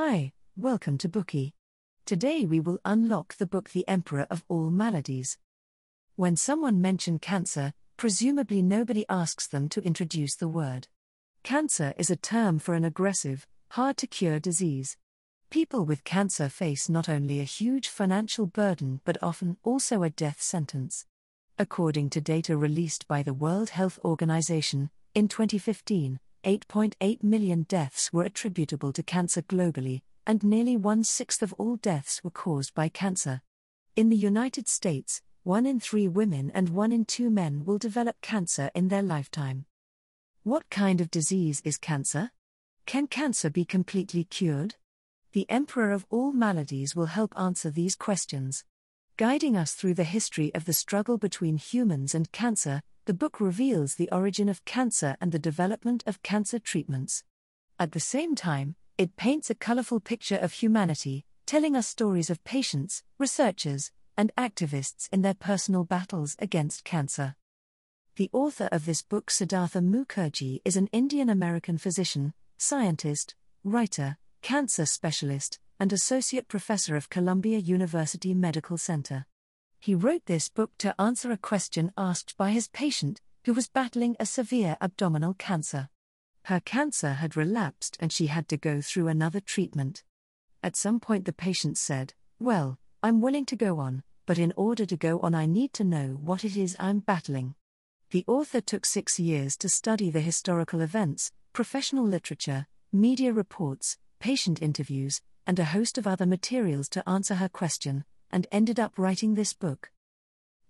Hi, welcome to Bookey. Today we will unlock the book The Emperor of All Maladies. When someone mention cancer, presumably nobody asks them to introduce the word. Cancer is a term for an aggressive, hard to cure disease. People with cancer face not only a huge financial burden but often also a death sentence. According to data released by the World Health Organization, in 2015, 8.8 million deaths were attributable to cancer globally, and nearly one sixth of all deaths were caused by cancer. In the United States, one in three women and one in two men will develop cancer in their lifetime. What kind of disease is cancer? Can cancer be completely cured? The Emperor of all maladies will help answer these questions. Guiding us through the history of the struggle between humans and cancer, the book reveals the origin of cancer and the development of cancer treatments. At the same time, it paints a colorful picture of humanity, telling us stories of patients, researchers, and activists in their personal battles against cancer. The author of this book, Siddhartha Mukherjee, is an Indian American physician, scientist, writer, cancer specialist, and associate professor of Columbia University Medical Center. He wrote this book to answer a question asked by his patient, who was battling a severe abdominal cancer. Her cancer had relapsed and she had to go through another treatment. At some point, the patient said, Well, I'm willing to go on, but in order to go on, I need to know what it is I'm battling. The author took six years to study the historical events, professional literature, media reports, patient interviews, and a host of other materials to answer her question, and ended up writing this book.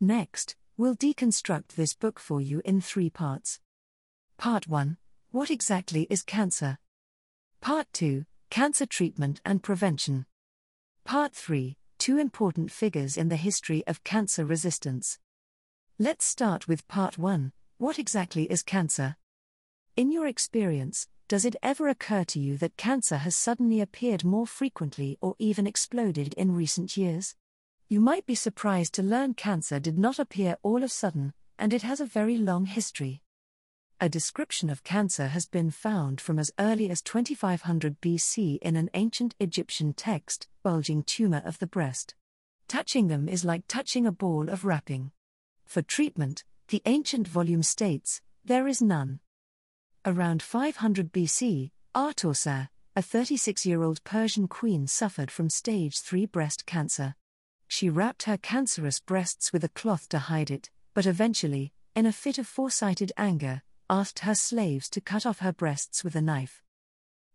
Next, we'll deconstruct this book for you in three parts. Part 1 What exactly is cancer? Part 2 Cancer treatment and prevention. Part 3 Two important figures in the history of cancer resistance. Let's start with Part 1 What exactly is cancer? In your experience, does it ever occur to you that cancer has suddenly appeared more frequently or even exploded in recent years? You might be surprised to learn cancer did not appear all of a sudden, and it has a very long history. A description of cancer has been found from as early as 2500 BC in an ancient Egyptian text, bulging tumor of the breast. Touching them is like touching a ball of wrapping. For treatment, the ancient volume states, there is none. Around 500 BC, Atossa, a 36 year old Persian queen, suffered from stage 3 breast cancer. She wrapped her cancerous breasts with a cloth to hide it, but eventually, in a fit of foresighted anger, asked her slaves to cut off her breasts with a knife.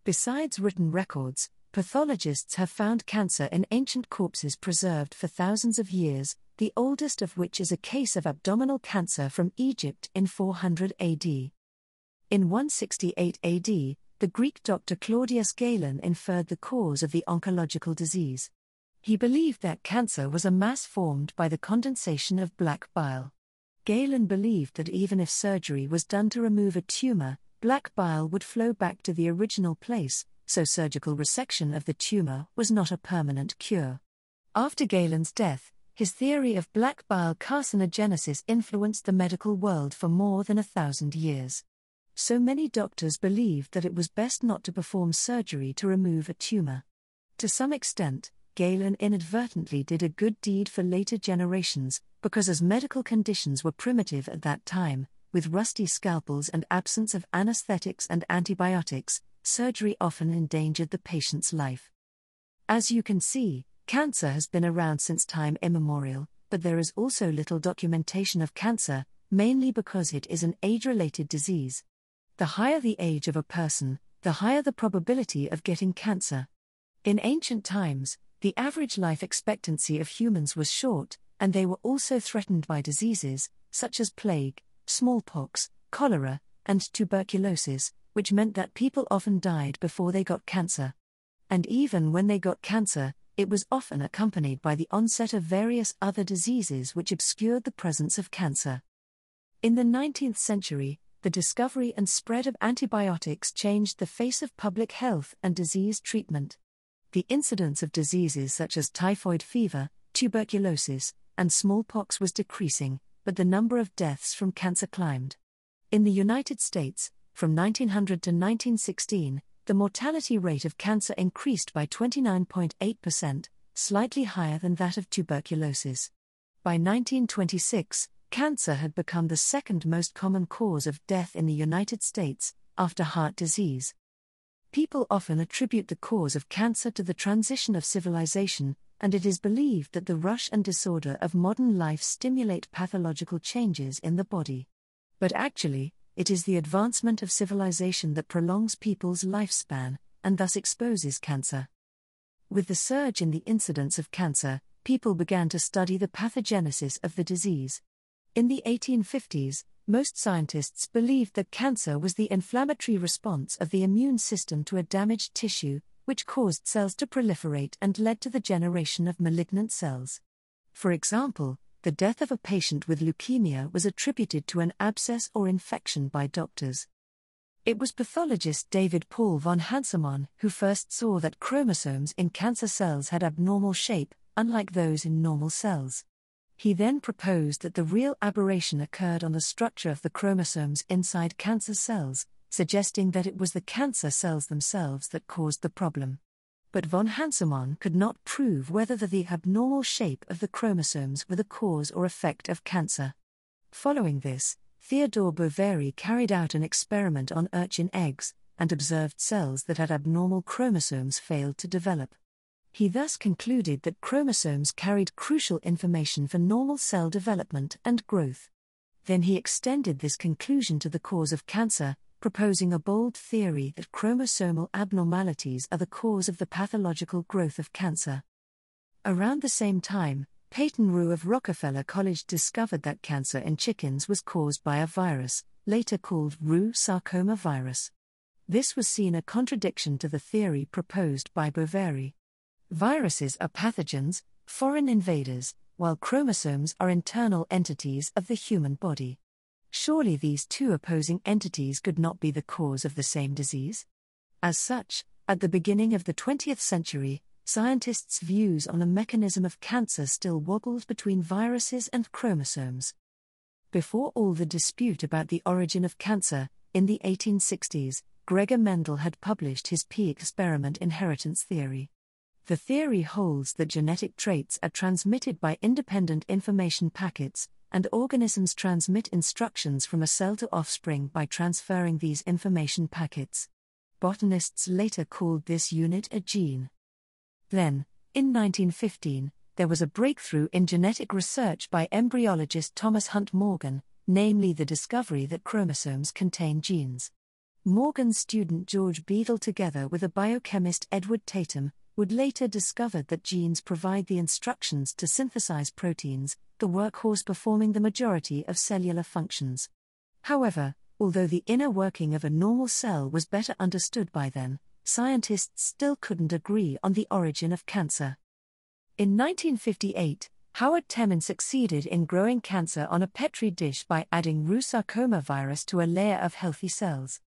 Besides written records, pathologists have found cancer in ancient corpses preserved for thousands of years, the oldest of which is a case of abdominal cancer from Egypt in 400 AD. In 168 AD, the Greek doctor Claudius Galen inferred the cause of the oncological disease. He believed that cancer was a mass formed by the condensation of black bile. Galen believed that even if surgery was done to remove a tumor, black bile would flow back to the original place, so surgical resection of the tumor was not a permanent cure. After Galen's death, his theory of black bile carcinogenesis influenced the medical world for more than a thousand years so many doctors believed that it was best not to perform surgery to remove a tumor. To some extent, Galen inadvertently did a good deed for later generations, because as medical conditions were primitive at that time, with rusty scalpels and absence of anesthetics and antibiotics, surgery often endangered the patient's life. As you can see, cancer has been around since time immemorial, but there is also little documentation of cancer, mainly because it is an age related disease. The higher the age of a person, the higher the probability of getting cancer. In ancient times, the average life expectancy of humans was short, and they were also threatened by diseases, such as plague, smallpox, cholera, and tuberculosis, which meant that people often died before they got cancer. And even when they got cancer, it was often accompanied by the onset of various other diseases which obscured the presence of cancer. In the 19th century, the discovery and spread of antibiotics changed the face of public health and disease treatment. The incidence of diseases such as typhoid fever, tuberculosis, and smallpox was decreasing, but the number of deaths from cancer climbed. In the United States, from 1900 to 1916, the mortality rate of cancer increased by 29.8%, slightly higher than that of tuberculosis. By 1926, cancer had become the second most common cause of death in the United States, after heart disease. People often attribute the cause of cancer to the transition of civilization, and it is believed that the rush and disorder of modern life stimulate pathological changes in the body. But actually, it is the advancement of civilization that prolongs people's lifespan, and thus exposes cancer. With the surge in the incidence of cancer, people began to study the pathogenesis of the disease. In the 1850s, most scientists believed that cancer was the inflammatory response of the immune system to a damaged tissue, which caused cells to proliferate and led to the generation of malignant cells. For example, the death of a patient with leukemia was attributed to an abscess or infection by doctors. It was pathologist David Paul von Hansemann who first saw that chromosomes in cancer cells had abnormal shape, unlike those in normal cells. He then proposed that the real aberration occurred on the structure of the chromosomes inside cancer cells, suggesting that it was the cancer cells themselves that caused the problem. But von Hansemann could not prove whether the, the abnormal shape of the chromosomes were the cause or effect of cancer. Following this, Theodore Boveri carried out an experiment on urchin eggs, and observed cells that had abnormal chromosomes failed to develop. He thus concluded that chromosomes carried crucial information for normal cell development and growth. Then he extended this conclusion to the cause of cancer, proposing a bold theory that chromosomal abnormalities are the cause of the pathological growth of cancer. Around the same time, Peyton Rous of Rockefeller College discovered that cancer in chickens was caused by a virus, later called Rous sarcoma virus. This was seen a contradiction to the theory proposed by Boveri. Viruses are pathogens, foreign invaders, while chromosomes are internal entities of the human body. Surely these two opposing entities could not be the cause of the same disease? As such, at the beginning of the 20th century, scientists' views on the mechanism of cancer still wobbled between viruses and chromosomes. Before all the dispute about the origin of cancer, in the 1860s, Gregor Mendel had published his pea experiment inheritance theory. The theory holds that genetic traits are transmitted by independent information packets, and organisms transmit instructions from a cell to offspring by transferring these information packets. Botanists later called this unit a gene. Then, in 1915, there was a breakthrough in genetic research by embryologist Thomas Hunt Morgan, namely the discovery that chromosomes contain genes. Morgan's student George Beadle, together with a biochemist Edward Tatum, would later discover that genes provide the instructions to synthesize proteins, the workhorse performing the majority of cellular functions. However, although the inner working of a normal cell was better understood by then, scientists still couldn't agree on the origin of cancer. In 1958, Howard Temin succeeded in growing cancer on a petri dish by adding Rous sarcoma virus to a layer of healthy cells.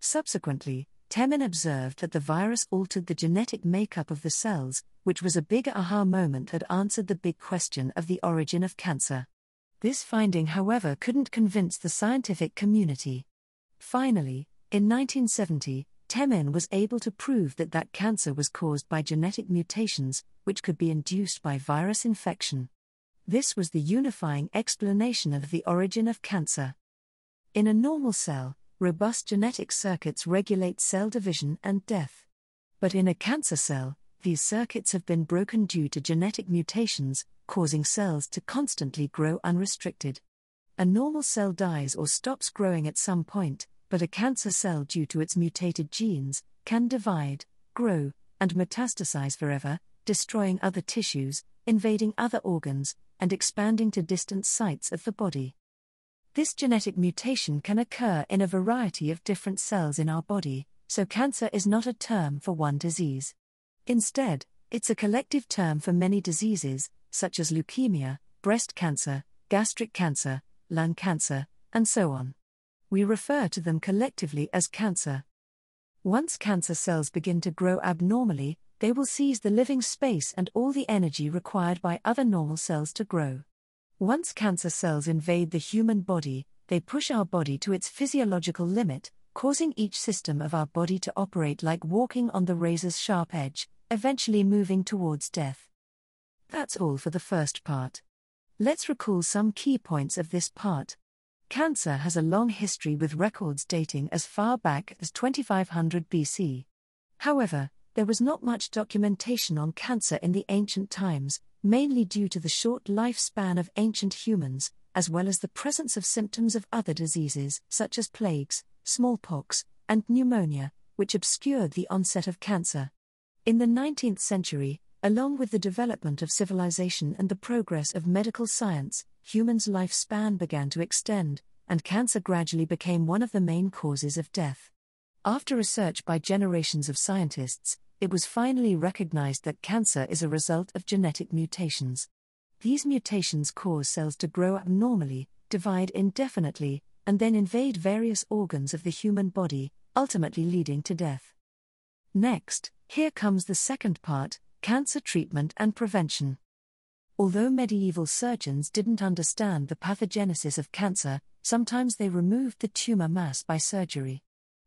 Subsequently, Temin observed that the virus altered the genetic makeup of the cells, which was a big aha moment that answered the big question of the origin of cancer. This finding, however, couldn't convince the scientific community. Finally, in 1970, Temin was able to prove that that cancer was caused by genetic mutations, which could be induced by virus infection. This was the unifying explanation of the origin of cancer. In a normal cell, robust genetic circuits regulate cell division and death. But in a cancer cell, these circuits have been broken due to genetic mutations, causing cells to constantly grow unrestricted. A normal cell dies or stops growing at some point, but a cancer cell, due to its mutated genes, can divide, grow, and metastasize forever, destroying other tissues, invading other organs, and expanding to distant sites of the body. This genetic mutation can occur in a variety of different cells in our body, so cancer is not a term for one disease. Instead, it's a collective term for many diseases, such as leukemia, breast cancer, gastric cancer, lung cancer, and so on we refer to them collectively as cancer. Once cancer cells begin to grow abnormally, they will seize the living space and all the energy required by other normal cells to grow. Once cancer cells invade the human body, they push our body to its physiological limit, causing each system of our body to operate like walking on the razor's sharp edge, eventually moving towards death. That's all for the first part. Let's recall some key points of this part. Cancer has a long history with records dating as far back as 2500 BC. However, there was not much documentation on cancer in the ancient times, mainly due to the short lifespan of ancient humans, as well as the presence of symptoms of other diseases, such as plagues, smallpox, and pneumonia, which obscured the onset of cancer. In the 19th century, along with the development of civilization and the progress of medical science, humans' lifespan began to extend, and cancer gradually became one of the main causes of death. After research by generations of scientists, it was finally recognized that cancer is a result of genetic mutations. These mutations cause cells to grow abnormally, divide indefinitely, and then invade various organs of the human body, ultimately leading to death. Next, here comes the second part cancer treatment and prevention. Although medieval surgeons didn't understand the pathogenesis of cancer, sometimes they removed the tumor mass by surgery.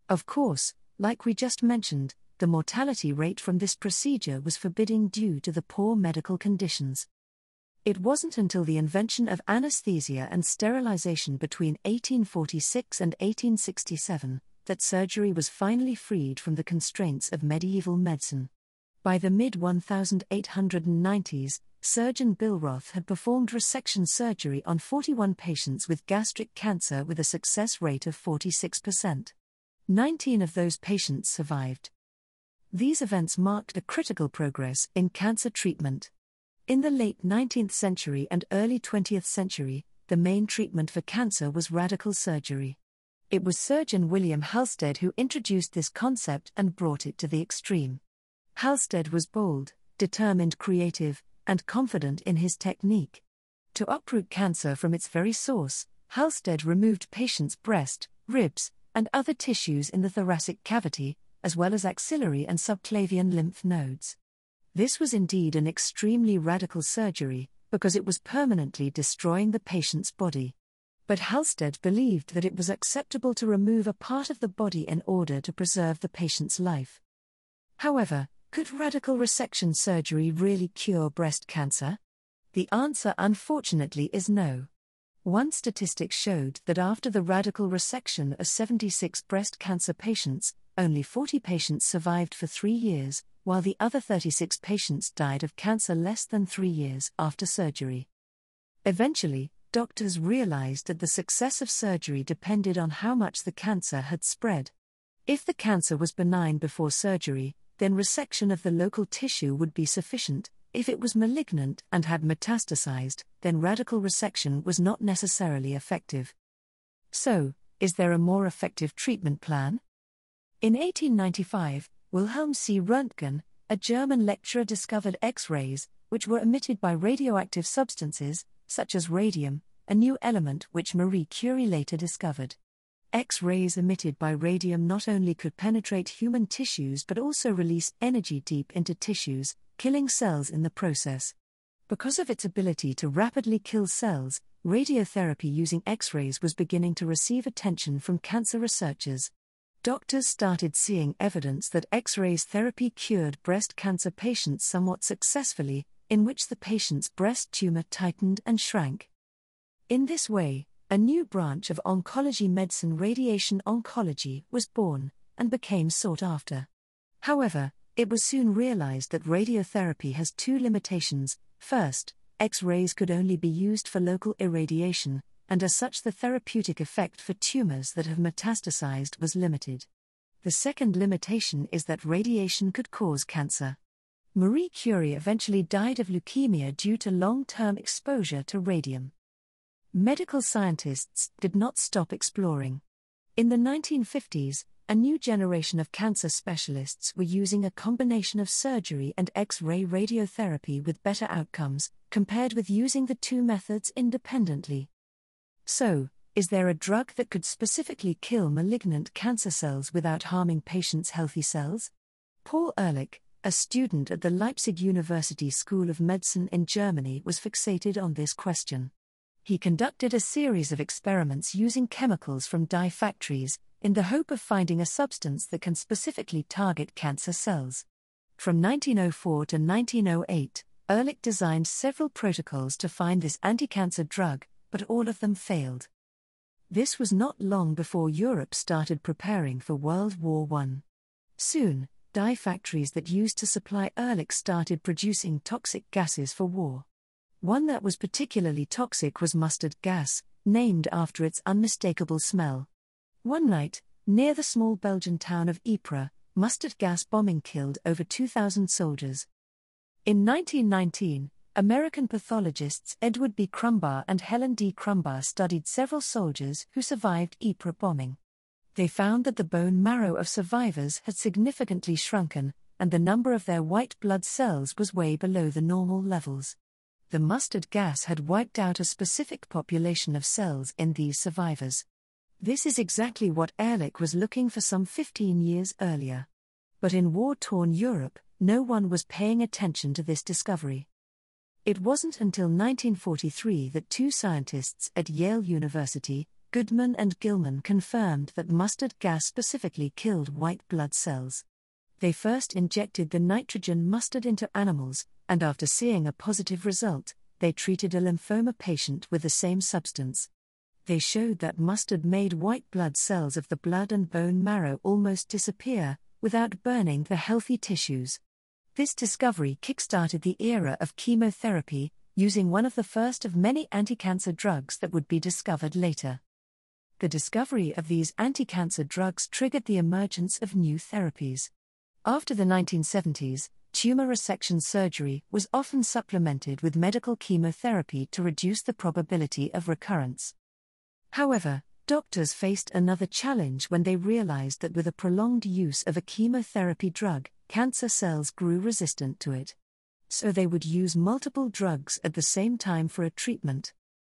Of course, like we just mentioned, the mortality rate from this procedure was forbidding due to the poor medical conditions. It wasn't until the invention of anesthesia and sterilization between 1846 and 1867 that surgery was finally freed from the constraints of medieval medicine. By the mid 1890s, surgeon Billroth had performed resection surgery on 41 patients with gastric cancer with a success rate of 46%. 19 of those patients survived. These events marked a critical progress in cancer treatment. In the late 19th century and early 20th century, the main treatment for cancer was radical surgery. It was surgeon William Halsted who introduced this concept and brought it to the extreme. Halsted was bold, determined, creative, and confident in his technique. To uproot cancer from its very source, Halsted removed patients' breast, ribs, and other tissues in the thoracic cavity, as well as axillary and subclavian lymph nodes. This was indeed an extremely radical surgery, because it was permanently destroying the patient's body. But Halsted believed that it was acceptable to remove a part of the body in order to preserve the patient's life. However, could radical resection surgery really cure breast cancer? The answer, unfortunately, is no. One statistic showed that after the radical resection of 76 breast cancer patients, only 40 patients survived for three years, while the other 36 patients died of cancer less than three years after surgery. Eventually, doctors realized that the success of surgery depended on how much the cancer had spread. If the cancer was benign before surgery, then resection of the local tissue would be sufficient. If it was malignant and had metastasized, then radical resection was not necessarily effective. So, is there a more effective treatment plan? In 1895, Wilhelm C. Röntgen, a German lecturer, discovered X rays, which were emitted by radioactive substances, such as radium, a new element which Marie Curie later discovered. X rays emitted by radium not only could penetrate human tissues but also release energy deep into tissues, killing cells in the process. Because of its ability to rapidly kill cells, radiotherapy using X rays was beginning to receive attention from cancer researchers. Doctors started seeing evidence that X rays therapy cured breast cancer patients somewhat successfully, in which the patient's breast tumor tightened and shrank. In this way, a new branch of oncology medicine, radiation oncology, was born and became sought after. However, it was soon realized that radiotherapy has two limitations. First, X rays could only be used for local irradiation, and as such, the therapeutic effect for tumors that have metastasized was limited. The second limitation is that radiation could cause cancer. Marie Curie eventually died of leukemia due to long term exposure to radium medical scientists did not stop exploring. In the 1950s, a new generation of cancer specialists were using a combination of surgery and X ray radiotherapy with better outcomes, compared with using the two methods independently. So, is there a drug that could specifically kill malignant cancer cells without harming patients' healthy cells? Paul Ehrlich, a student at the Leipzig University School of Medicine in Germany, was fixated on this question he conducted a series of experiments using chemicals from dye factories, in the hope of finding a substance that can specifically target cancer cells. From 1904 to 1908, Ehrlich designed several protocols to find this anti cancer drug, but all of them failed. This was not long before Europe started preparing for World War I. Soon, dye factories that used to supply Ehrlich started producing toxic gases for war. One that was particularly toxic was mustard gas, named after its unmistakable smell. One night, near the small Belgian town of Ypres, mustard gas bombing killed over 2,000 soldiers. In 1919, American pathologists Edward B. Krumbhaar and Helen D. Krumbhaar studied several soldiers who survived Ypres bombing. They found that the bone marrow of survivors had significantly shrunken, and the number of their white blood cells was way below the normal levels. The mustard gas had wiped out a specific population of cells in these survivors. This is exactly what Ehrlich was looking for some 15 years earlier. But in war torn Europe, no one was paying attention to this discovery. It wasn't until 1943 that two scientists at Yale University, Goodman and Gilman, confirmed that mustard gas specifically killed white blood cells. They first injected the nitrogen mustard into animals, and after seeing a positive result, they treated a lymphoma patient with the same substance they showed that mustard made white blood cells of the blood and bone marrow almost disappear, without burning the healthy tissues. This discovery kickstarted the era of chemotherapy, using one of the first of many anti cancer drugs that would be discovered later. The discovery of these anti cancer drugs triggered the emergence of new therapies. After the 1970s, tumor resection surgery was often supplemented with medical chemotherapy to reduce the probability of recurrence. However, doctors faced another challenge when they realized that with a prolonged use of a chemotherapy drug, cancer cells grew resistant to it. So they would use multiple drugs at the same time for a treatment.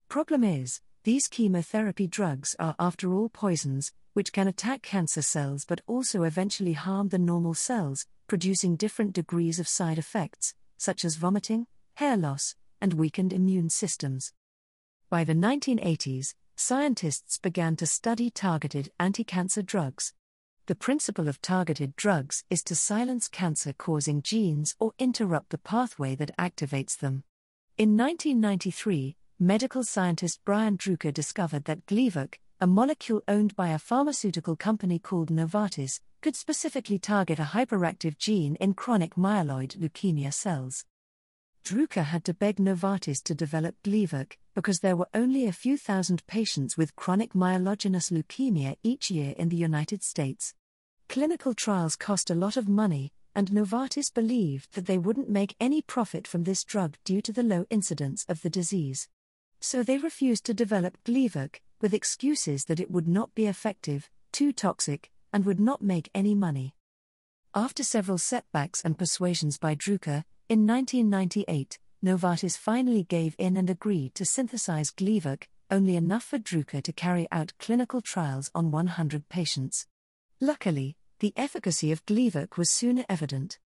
Problem is, these chemotherapy drugs are, after all, poisons, which can attack cancer cells but also eventually harm the normal cells, producing different degrees of side effects, such as vomiting, hair loss, and weakened immune systems. By the 1980s, scientists began to study targeted anti cancer drugs. The principle of targeted drugs is to silence cancer causing genes or interrupt the pathway that activates them. In 1993, medical scientist Brian Druker discovered that Gleevec, a molecule owned by a pharmaceutical company called Novartis, could specifically target a hyperactive gene in chronic myeloid leukemia cells. Druker had to beg Novartis to develop Gleevec because there were only a few thousand patients with chronic myelogenous leukemia each year in the United States. Clinical trials cost a lot of money, and Novartis believed that they wouldn't make any profit from this drug due to the low incidence of the disease. So they refused to develop Gleevec, with excuses that it would not be effective, too toxic, and would not make any money. After several setbacks and persuasions by Druker, in 1998, Novartis finally gave in and agreed to synthesize Gleevec, only enough for Druker to carry out clinical trials on 100 patients. Luckily, the efficacy of Gleevec was soon evident.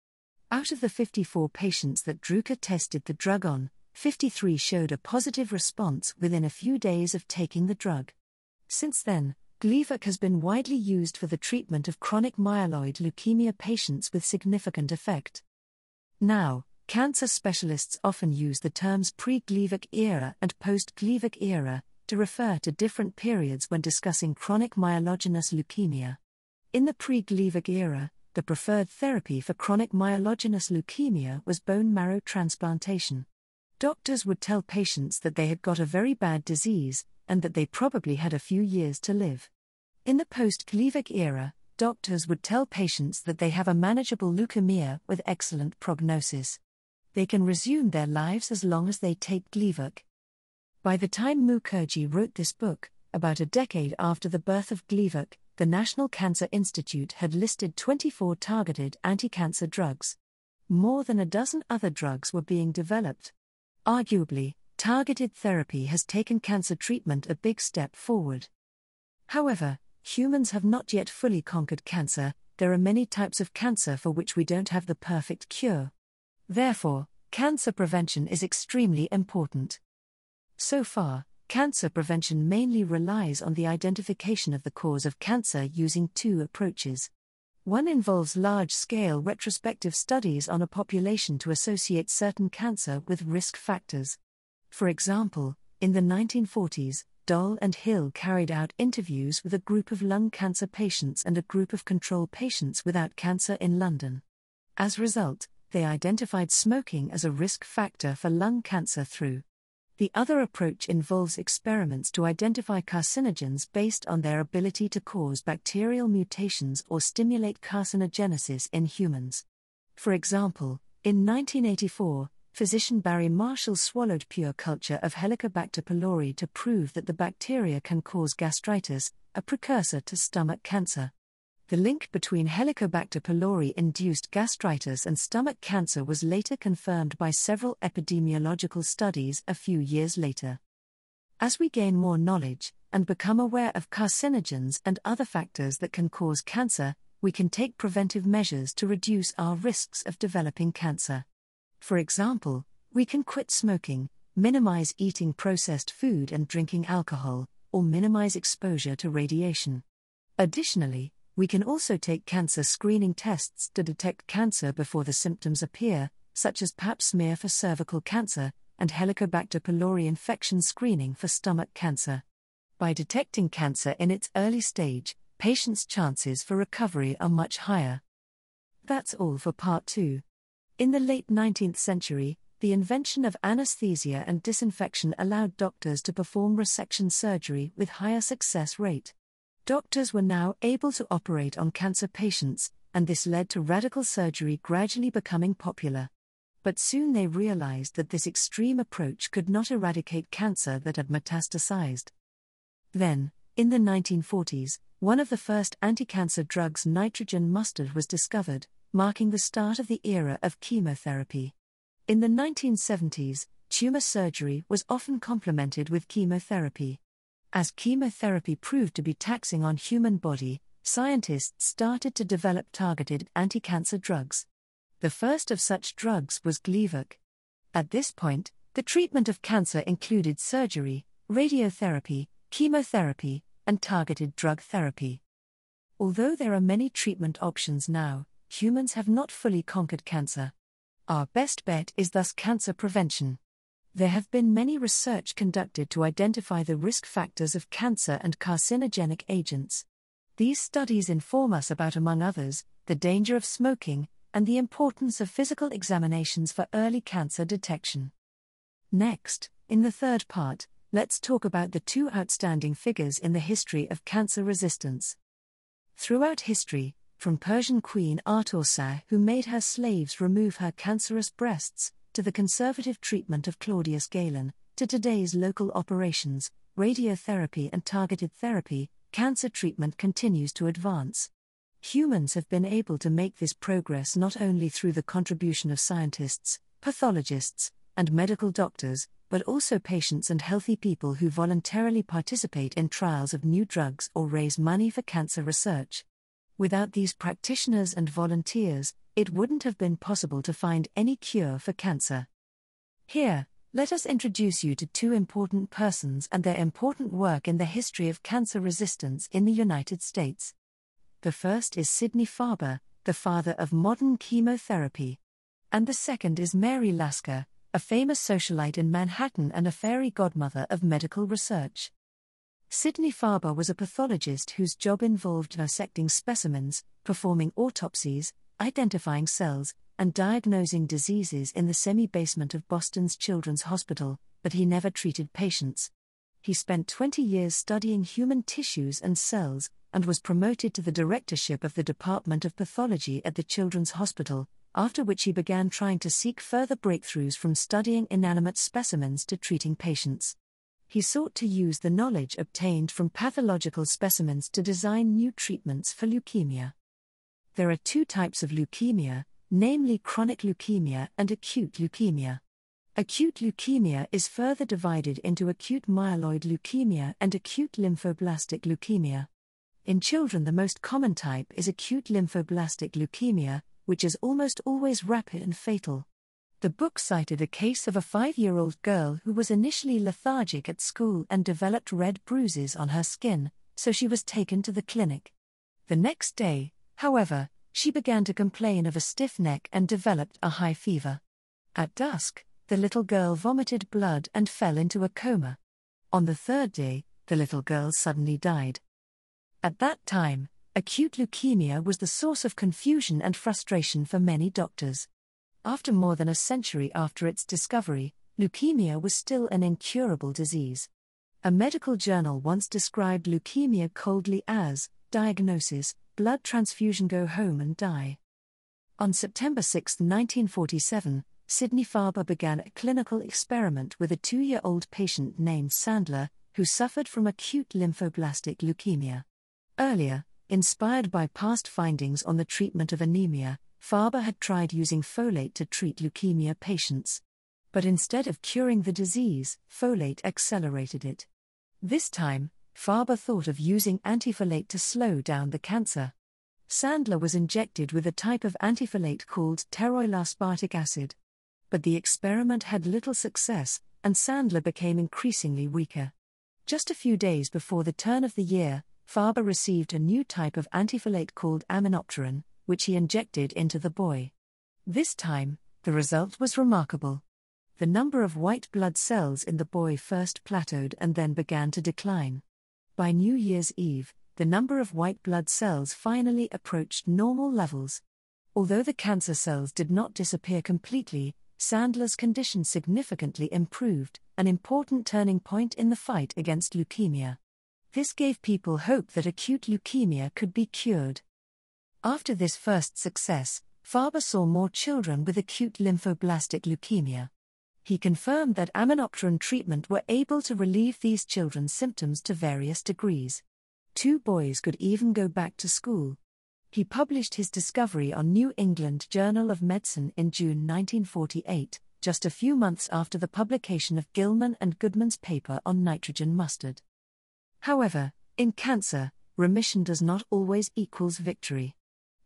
Out of the 54 patients that Druker tested the drug on, 53 showed a positive response within a few days of taking the drug. Since then, Gleevec has been widely used for the treatment of chronic myeloid leukemia patients with significant effect. Now, Cancer specialists often use the terms pre Gleevec era and post Gleevec era to refer to different periods when discussing chronic myelogenous leukemia. In the pre Gleevec era, the preferred therapy for chronic myelogenous leukemia was bone marrow transplantation. Doctors would tell patients that they had got a very bad disease and that they probably had a few years to live. In the post Gleevec era, doctors would tell patients that they have a manageable leukemia with excellent prognosis they can resume their lives as long as they take Gleevec. By the time Mukherjee wrote this book, about a decade after the birth of Gleevec, the National Cancer Institute had listed 24 targeted anti cancer drugs. More than a dozen other drugs were being developed. Arguably, targeted therapy has taken cancer treatment a big step forward. However, humans have not yet fully conquered cancer, there are many types of cancer for which we don't have the perfect cure. Therefore, cancer prevention is extremely important. So far, Cancer prevention mainly relies on the identification of the cause of cancer using two approaches. One involves large scale retrospective studies on a population to associate certain cancer with risk factors. For example, in the 1940s, Doll and Hill carried out interviews with a group of lung cancer patients and a group of control patients without cancer in London. As a result, they identified smoking as a risk factor for lung cancer through the other approach involves experiments to identify carcinogens based on their ability to cause bacterial mutations or stimulate carcinogenesis in humans. For example, in 1984, physician Barry Marshall swallowed pure culture of Helicobacter pylori to prove that the bacteria can cause gastritis, a precursor to stomach cancer. The link between Helicobacter pylori induced gastritis and stomach cancer was later confirmed by several epidemiological studies a few years later. As we gain more knowledge and become aware of carcinogens and other factors that can cause cancer, we can take preventive measures to reduce our risks of developing cancer. For example, we can quit smoking, minimize eating processed food and drinking alcohol, or minimize exposure to radiation. Additionally, we can also take cancer screening tests to detect cancer before the symptoms appear, such as pap smear for cervical cancer and Helicobacter pylori infection screening for stomach cancer. By detecting cancer in its early stage, patients' chances for recovery are much higher. That's all for part 2. In the late 19th century, the invention of anesthesia and disinfection allowed doctors to perform resection surgery with higher success rate. Doctors were now able to operate on cancer patients, and this led to radical surgery gradually becoming popular. But soon they realized that this extreme approach could not eradicate cancer that had metastasized. Then, in the 1940s, one of the first anti cancer drugs, nitrogen mustard, was discovered, marking the start of the era of chemotherapy. In the 1970s, tumor surgery was often complemented with chemotherapy. As chemotherapy proved to be taxing on human body, scientists started to develop targeted anti-cancer drugs. The first of such drugs was Gleevec. At this point, the treatment of cancer included surgery, radiotherapy, chemotherapy, and targeted drug therapy. Although there are many treatment options now, humans have not fully conquered cancer. Our best bet is thus cancer prevention. There have been many research conducted to identify the risk factors of cancer and carcinogenic agents. These studies inform us about, among others, the danger of smoking and the importance of physical examinations for early cancer detection. Next, in the third part, let's talk about the two outstanding figures in the history of cancer resistance. Throughout history, from Persian Queen Atossa, who made her slaves remove her cancerous breasts, to the conservative treatment of Claudius Galen, to today's local operations, radiotherapy, and targeted therapy, cancer treatment continues to advance. Humans have been able to make this progress not only through the contribution of scientists, pathologists, and medical doctors, but also patients and healthy people who voluntarily participate in trials of new drugs or raise money for cancer research. Without these practitioners and volunteers, it wouldn't have been possible to find any cure for cancer. Here, let us introduce you to two important persons and their important work in the history of cancer resistance in the United States. The first is Sidney Farber, the father of modern chemotherapy. And the second is Mary Lasker, a famous socialite in Manhattan and a fairy godmother of medical research. Sidney Farber was a pathologist whose job involved dissecting specimens, performing autopsies, identifying cells, and diagnosing diseases in the semi basement of Boston's Children's Hospital, but he never treated patients. He spent 20 years studying human tissues and cells, and was promoted to the directorship of the Department of Pathology at the Children's Hospital, after which he began trying to seek further breakthroughs from studying inanimate specimens to treating patients he sought to use the knowledge obtained from pathological specimens to design new treatments for leukemia. There are two types of leukemia, namely chronic leukemia and acute leukemia. Acute leukemia is further divided into acute myeloid leukemia and acute lymphoblastic leukemia. In children, the most common type is acute lymphoblastic leukemia, which is almost always rapid and fatal. The book cited a case of a five year old girl who was initially lethargic at school and developed red bruises on her skin, so she was taken to the clinic. The next day, however, she began to complain of a stiff neck and developed a high fever. At dusk, the little girl vomited blood and fell into a coma. On the third day, the little girl suddenly died. At that time, acute leukemia was the source of confusion and frustration for many doctors. After more than a century after its discovery, leukemia was still an incurable disease. A medical journal once described leukemia coldly as diagnosis, blood transfusion, go home and die. On September 6, 1947, Sidney Farber began a clinical experiment with a two year old patient named Sandler, who suffered from acute lymphoblastic leukemia. Earlier, inspired by past findings on the treatment of anemia, Farber had tried using folate to treat leukemia patients. But instead of curing the disease, folate accelerated it. This time, Farber thought of using antifolate to slow down the cancer. Sandler was injected with a type of antifolate called pteroyl aspartic acid but the experiment had little success, and Sandler became increasingly weaker. Just a few days before the turn of the year, Farber received a new type of antifolate called aminopterin, which he injected into the boy. This time, the result was remarkable. The number of white blood cells in the boy first plateaued and then began to decline. By New Year's Eve, the number of white blood cells finally approached normal levels. Although the cancer cells did not disappear completely, Sandler's condition significantly improved, an important turning point in the fight against leukemia. This gave people hope that acute leukemia could be cured. After this first success, Farber saw more children with acute lymphoblastic leukemia. He confirmed that aminopterin treatment were able to relieve these children's symptoms to various degrees. Two boys could even go back to school, he published his discovery on New England Journal of Medicine in June 1948, just a few months after the publication of Gilman and Goodman's paper on nitrogen mustard. However, in cancer, remission does not always equals victory.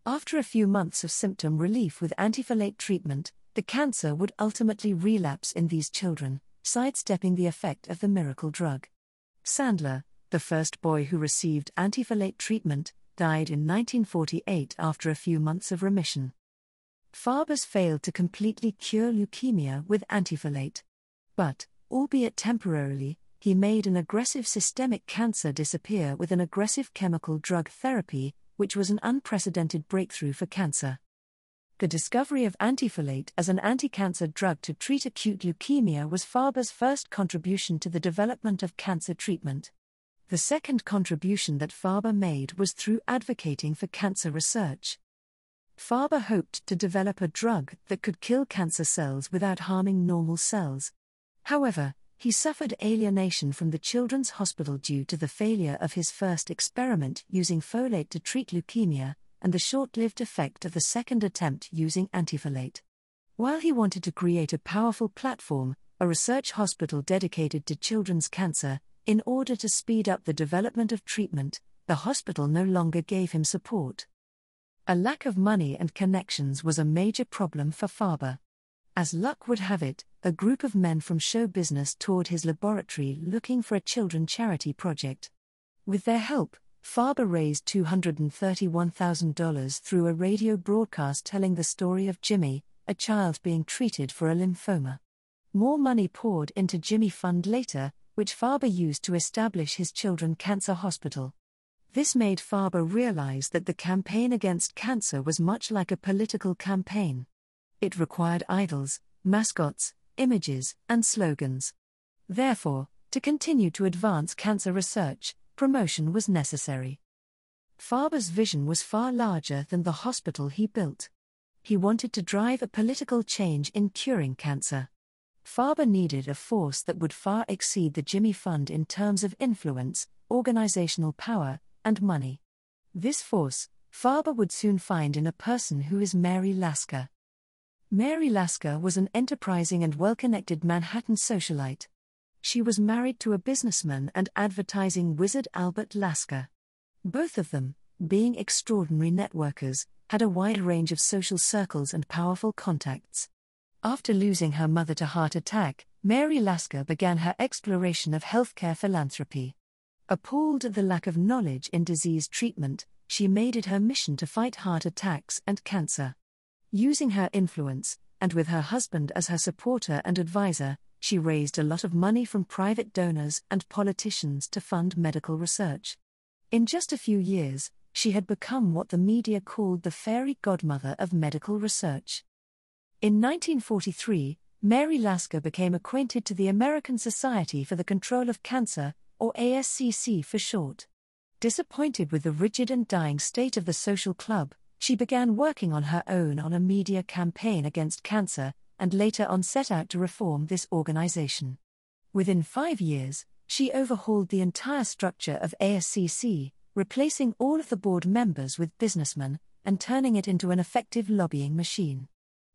After a few months of symptom relief with antifolate treatment, the cancer would ultimately relapse in these children, sidestepping the effect of the miracle drug. Sandler, the first boy who received antifolate treatment, died in 1948 after a few months of remission. Farbers failed to completely cure leukemia with antifolate. But, albeit temporarily, he made an aggressive systemic cancer disappear with an aggressive chemical drug therapy, which was an unprecedented breakthrough for cancer. The discovery of antifolate as an anti-cancer drug to treat acute leukemia was Farber's first contribution to the development of cancer treatment. The second contribution that Farber made was through advocating for cancer research. Farber hoped to develop a drug that could kill cancer cells without harming normal cells. However, he suffered alienation from the Children's Hospital due to the failure of his first experiment using folate to treat leukemia and the short lived effect of the second attempt using antifolate. While he wanted to create a powerful platform, a research hospital dedicated to children's cancer, in order to speed up the development of treatment, the hospital no longer gave him support. A lack of money and connections was a major problem for Farber. As luck would have it, a group of men from show business toured his laboratory looking for a children charity project. With their help, Farber raised $231,000 through a radio broadcast telling the story of Jimmy, a child being treated for a lymphoma. More money poured into Jimmy Fund later, which Farber used to establish his children cancer hospital. This made Farber realize that the campaign against cancer was much like a political campaign. It required idols, mascots, images, and slogans. Therefore, to continue to advance cancer research, promotion was necessary. Farber's vision was far larger than the hospital he built. He wanted to drive a political change in curing cancer. Farber needed a force that would far exceed the Jimmy Fund in terms of influence, organizational power, and money. This force, Farber would soon find in a person who is Mary Lasker. Mary Lasker was an enterprising and well connected Manhattan socialite. She was married to a businessman and advertising wizard Albert Lasker. Both of them, being extraordinary networkers, had a wide range of social circles and powerful contacts. After losing her mother to heart attack, Mary Lasker began her exploration of healthcare philanthropy. Appalled at the lack of knowledge in disease treatment, she made it her mission to fight heart attacks and cancer. Using her influence, and with her husband as her supporter and advisor, she raised a lot of money from private donors and politicians to fund medical research. In just a few years, she had become what the media called the fairy godmother of medical research. In 1943, Mary Lasker became acquainted to the American Society for the Control of Cancer, or ASCC for short. Disappointed with the rigid and dying state of the social club, she began working on her own on a media campaign against cancer, and later on set out to reform this organization. Within five years, she overhauled the entire structure of ASCC, replacing all of the board members with businessmen, and turning it into an effective lobbying machine.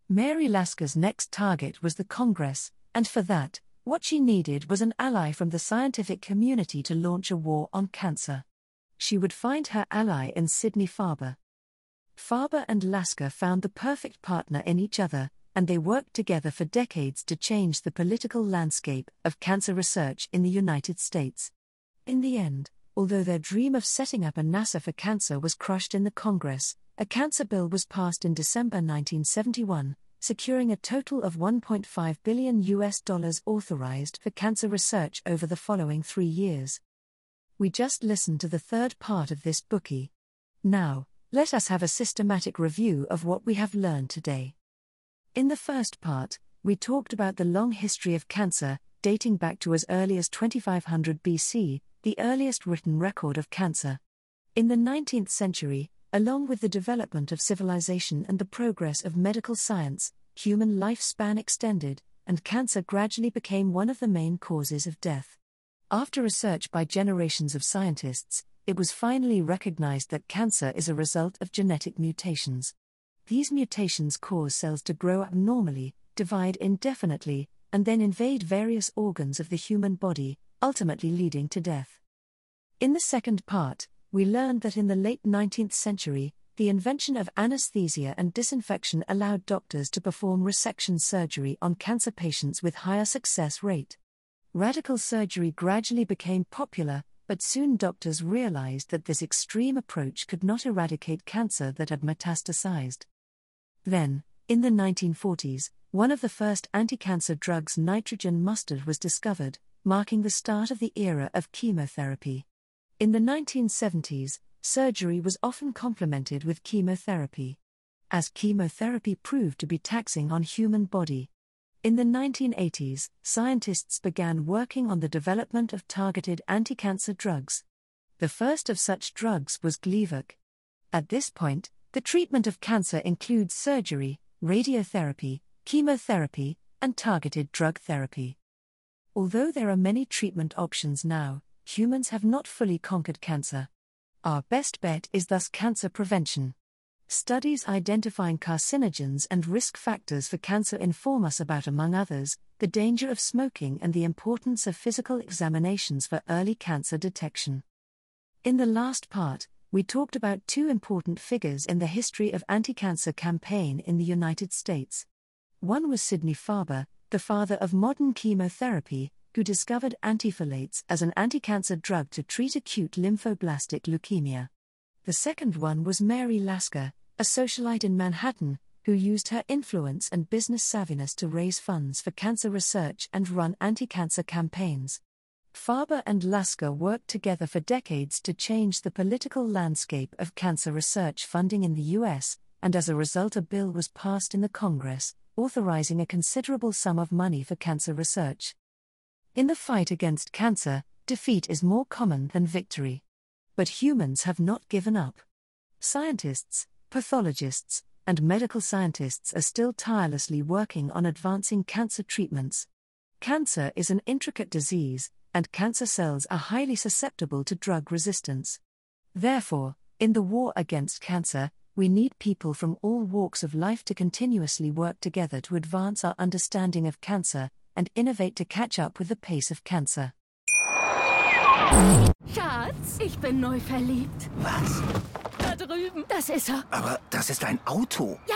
Mary Lasker's next target was the Congress, and for that, what she needed was an ally from the scientific community to launch a war on cancer. She would find her ally in Sidney Farber. Farber and Lasker found the perfect partner in each other, and they worked together for decades to change the political landscape of cancer research in the United States. In the end, although their dream of setting up a NASA for cancer was crushed in the Congress, a cancer bill was passed in December 1971, securing a total of 1.5 billion US dollars authorized for cancer research over the following 3 years. We just listened to the third part of this Bookey. Now, let us have a systematic review of what we have learned today. In the first part, we talked about the long history of cancer, dating back to as early as 2500 BC, the earliest written record of cancer. In the 19th century, Along with the development of civilization and the progress of medical science, human lifespan extended, and cancer gradually became one of the main causes of death. After research by generations of scientists, it was finally recognized that cancer is a result of genetic mutations. These mutations cause cells to grow abnormally, divide indefinitely, and then invade various organs of the human body, ultimately leading to death. In the second part, we learned that in the late 19th century, the invention of anesthesia and disinfection allowed doctors to perform resection surgery on cancer patients with higher success rate. Radical surgery gradually became popular, but soon doctors realized that this extreme approach could not eradicate cancer that had metastasized. Then, in the 1940s, one of the first anti cancer drugs, nitrogen mustard, was discovered, marking the start of the era of chemotherapy. In the 1970s, surgery was often complemented with chemotherapy. As chemotherapy proved to be taxing on human body. In the 1980s, scientists began working on the development of targeted anti-cancer drugs. The first of such drugs was Gleevec. At this point, the treatment of cancer includes surgery, radiotherapy, chemotherapy, and targeted drug therapy. Although there are many treatment options now, humans have not fully conquered cancer. Our best bet is thus cancer prevention. Studies identifying carcinogens and risk factors for cancer inform us about, among others, the danger of smoking and the importance of physical examinations for early cancer detection. In the last part, we talked about two important figures in the history of anti-cancer campaign in the United States. One was Sidney Farber, the father of modern chemotherapy, who discovered antifolate as an anti-cancer drug to treat acute lymphoblastic leukemia. The second one was Mary Lasker, a socialite in Manhattan, who used her influence and business savviness to raise funds for cancer research and run anti-cancer campaigns. Farber and Lasker worked together for decades to change the political landscape of cancer research funding in the US, and as a result, a bill was passed in the Congress, authorizing a considerable sum of money for cancer research. In the fight against cancer, defeat is more common than victory. But humans have not given up. Scientists, pathologists, and medical scientists are still tirelessly working on advancing cancer treatments. Cancer is an intricate disease, and cancer cells are highly susceptible to drug resistance. Therefore, in the war against cancer, we need people from all walks of life to continuously work together to advance our understanding of cancer and innovate to catch up with the pace of cancer. Schatz, ich bin neu verliebt. Was? Da drüben. Das ist er. Aber das ist ein Auto. Ja,